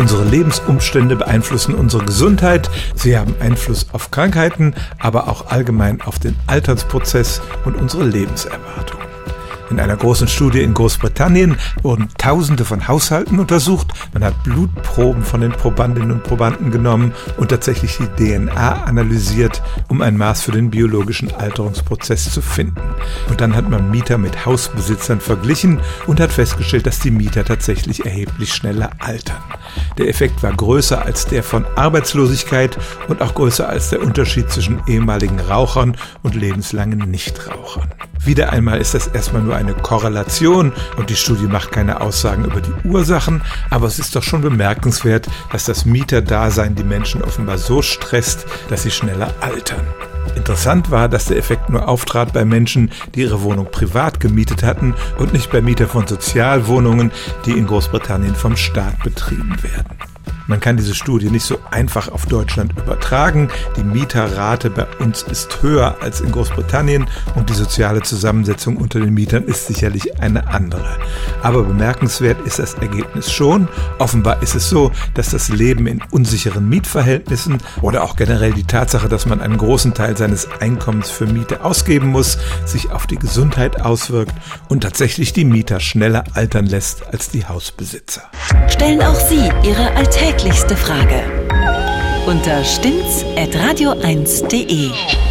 Unsere Lebensumstände beeinflussen unsere Gesundheit. Sie haben Einfluss auf Krankheiten, aber auch allgemein auf den Altersprozess und unsere Lebenserwartung. In einer großen Studie in Großbritannien wurden Tausende von Haushalten untersucht. Man hat Blutproben von den Probandinnen und Probanden genommen und tatsächlich die DNA analysiert, um ein Maß für den biologischen Alterungsprozess zu finden. Und dann hat man Mieter mit Hausbesitzern verglichen und hat festgestellt, dass die Mieter tatsächlich erheblich schneller altern. Der Effekt war größer als der von Arbeitslosigkeit und auch größer als der Unterschied zwischen ehemaligen Rauchern und lebenslangen Nichtrauchern. Wieder einmal ist das erstmal nur eine Korrelation und die Studie macht keine Aussagen über die Ursachen, aber es ist doch schon bemerkenswert, dass das Mieterdasein die Menschen offenbar so stresst, dass sie schneller altern. Interessant war, dass der Effekt nur auftrat bei Menschen, die ihre Wohnung privat gemietet hatten und nicht bei Mietern von Sozialwohnungen, die in Großbritannien vom Staat betrieben werden. Man kann diese Studie nicht so einfach auf Deutschland übertragen. Die Mieterrate bei uns ist höher als in Großbritannien und die soziale Zusammensetzung unter den Mietern ist sicherlich eine andere. Aber bemerkenswert ist das Ergebnis schon. Offenbar ist es so, dass das Leben in unsicheren Mietverhältnissen oder auch generell die Tatsache, dass man einen großen Teil seines Einkommens für Miete ausgeben muss, sich auf die Gesundheit auswirkt und tatsächlich die Mieter schneller altern lässt als die Hausbesitzer. Stellen auch Sie Ihre alltägliche täglichste Frage unter stimmtz.radio1.de.